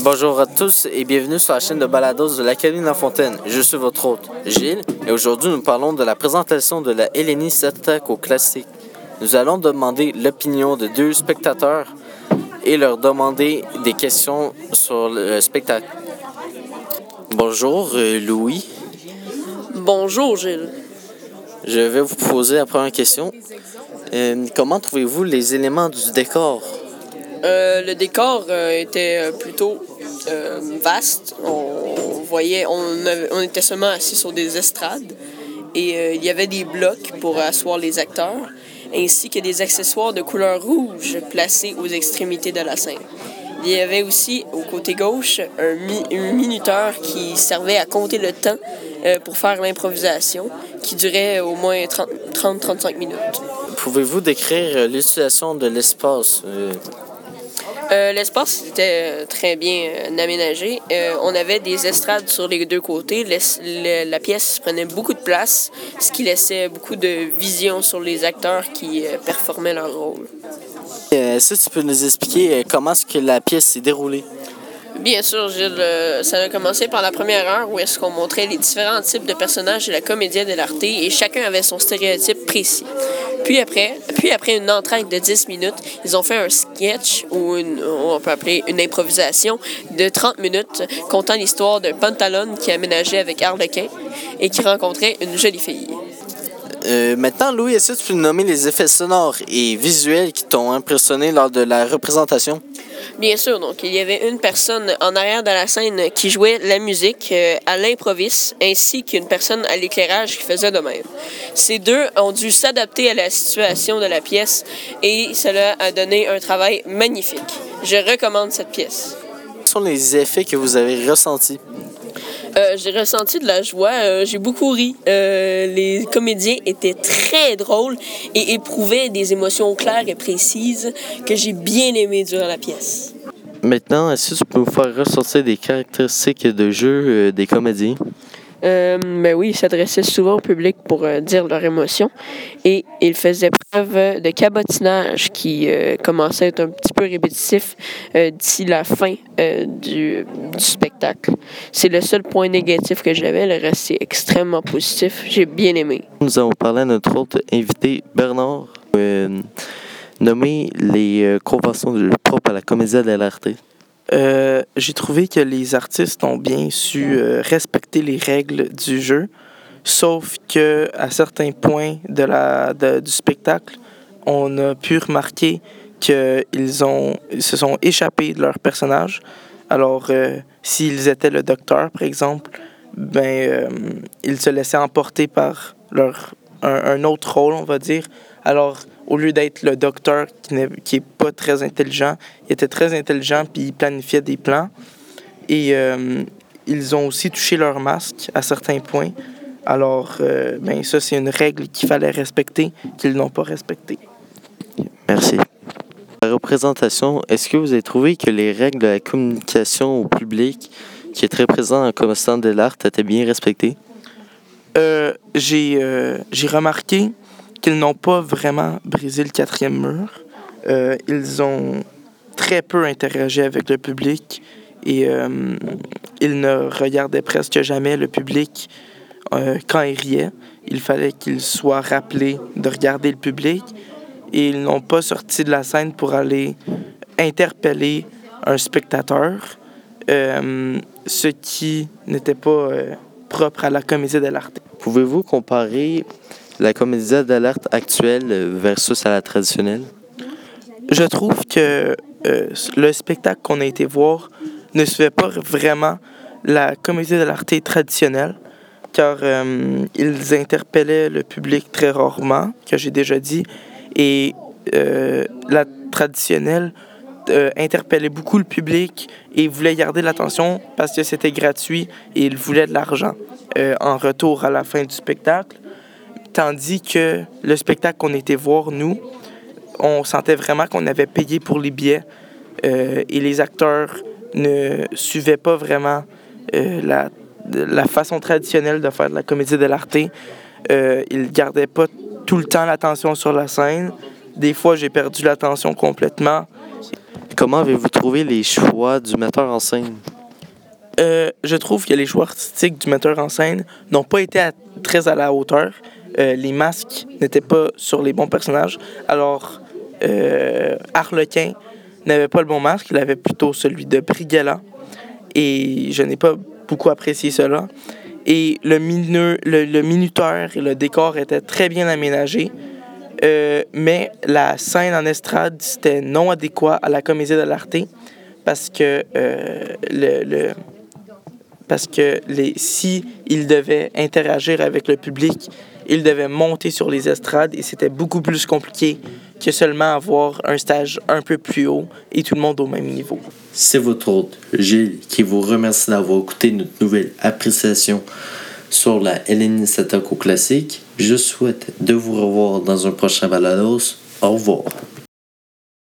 Bonjour à tous et bienvenue sur la chaîne de balados de l'Académie de la Fontaine. Je suis votre hôte, Gilles, et aujourd'hui nous parlons de la présentation de la Hellénie attaque au classique. Nous allons demander l'opinion de deux spectateurs et leur demander des questions sur le spectacle. Bonjour euh, Louis, Bonjour Gilles. je vais vous poser la première question. Euh, comment trouvez-vous les éléments du décor? Euh, le décor euh, était euh, plutôt vaste. On voyait, on, était seulement assis sur des estrades et il y avait des blocs pour asseoir les acteurs, ainsi que des accessoires de couleur rouge placés aux extrémités de la scène. Il y avait aussi au côté gauche un, un minuteur qui servait à compter le temps pour faire l'improvisation, qui durait au moins 30 30-35 minutes. Pouvez-vous décrire l'utilisation de l'espace? Euh, L'espace était euh, très bien euh, aménagé. Euh, on avait des estrades sur les deux côtés. L'es- le- la pièce prenait beaucoup de place, ce qui laissait beaucoup de vision sur les acteurs qui euh, performaient leur rôle. Est-ce que tu peux nous expliquer comment est-ce que la pièce s'est déroulée? Bien sûr, Gilles, ça a commencé par la première heure où est-ce qu'on montrait les différents types de personnages de la comédie de l'arte et chacun avait son stéréotype précis. Puis après, puis après une entraîne de 10 minutes, ils ont fait un sketch ou une, on peut appeler une improvisation de 30 minutes contant l'histoire d'un pantalon qui aménageait avec Harlequin et qui rencontrait une jolie fille. Euh, maintenant, Louis, est-ce que tu peux nous nommer les effets sonores et visuels qui t'ont impressionné lors de la représentation? Bien sûr, donc il y avait une personne en arrière de la scène qui jouait la musique euh, à l'improviste, ainsi qu'une personne à l'éclairage qui faisait de même. Ces deux ont dû s'adapter à la situation de la pièce et cela a donné un travail magnifique. Je recommande cette pièce. Quels sont les effets que vous avez ressentis? Euh, j'ai ressenti de la joie, euh, j'ai beaucoup ri. Euh, les comédiens étaient très drôles et éprouvaient des émotions claires et précises que j'ai bien aimé durant la pièce. Maintenant, est-ce que tu peux nous faire ressortir des caractéristiques de jeu des comédiens? Euh, ben oui, ils s'adressaient souvent au public pour euh, dire leurs émotions et ils faisaient preuve de cabotinage qui euh, commençait à être un petit peu répétitif d'ici la fin du, spectacle. C'est le seul point négatif que j'avais, le reste c'est extrêmement positif. J'ai bien aimé. Nous avons parlé à notre autre invité, Bernard, nommé les conventions de- propres à la comédie de l'arte. Euh, j'ai trouvé que les artistes ont bien su euh, respecter les règles du jeu, sauf que à certains points de la, de- du spectacle, on a pu remarquer qu'ils ont ils se sont échappés de leur personnage. Alors, euh, s'ils étaient le docteur, par exemple, ben, euh, ils se laissaient emporter par leur, un, un autre rôle, on va dire. Alors, au lieu d'être le docteur qui n'est qui est pas très intelligent, il était très intelligent puis il planifiait des plans. Et euh, ils ont aussi touché leur masque à certains points. Alors, euh, ben, ça, c'est une règle qu'il fallait respecter, qu'ils n'ont pas respectée. Merci. La représentation, est-ce que vous avez trouvé que les règles de la communication au public qui est très présent en commerçant de l'art étaient bien respectées? Euh, j'ai euh, j'ai remarqué qu'ils n'ont pas vraiment brisé le quatrième mur. Euh, ils ont très peu interagi avec le public et euh, ils ne regardaient presque jamais le public euh, quand ils riaient. Il fallait qu'ils soient rappelés de regarder le public et ils n'ont pas sorti de la scène pour aller interpeller un spectateur, ce qui n'était pas propre à la comédie de l'art. Pouvez-vous comparer la comédie de l'art actuelle versus à la traditionnelle? Je trouve que euh, le spectacle qu'on a été voir ne suivait pas vraiment la comédie de l'arte traditionnelle, car euh, ils interpellaient le public très rarement, que j'ai déjà dit, et euh, la traditionnelle interpellait beaucoup le public et voulait garder l'attention parce que c'était gratuit et ils voulaient de l'argent en retour à la fin du spectacle. Tandis que le spectacle qu'on était voir, nous, on sentait vraiment qu'on avait payé pour les billets euh, et les acteurs ne suivaient pas vraiment euh, la, la façon traditionnelle de faire de la comédie de l'arte. Euh, ils gardaient pas tout le temps l'attention sur la scène. Des fois, j'ai perdu l'attention complètement. Comment avez-vous trouvé les choix du metteur en scène? Euh, je trouve que les choix artistiques du metteur en scène n'ont pas été à- très à la hauteur. Euh, les masques n'étaient pas sur les bons personnages. Alors, euh, Harlequin n'avait pas le bon masque, il avait plutôt celui de Brigella. Et je n'ai pas beaucoup apprécié cela. Et le, minuteur et le décor étaient très bien aménagés. Euh, mais la scène en estrade, c'était non adéquat à la comédie de l'arté parce que euh, le- parce que les, si interagir avec le public, il devait monter sur les estrades et c'était beaucoup plus compliqué que seulement avoir un stage un peu plus haut et tout le monde au même niveau. C'est votre hôte, Gilles, qui vous remercie d'avoir écouté notre nouvelle appréciation sur la Hélène Satako classique. Je souhaite de vous revoir dans un prochain balados. Au revoir.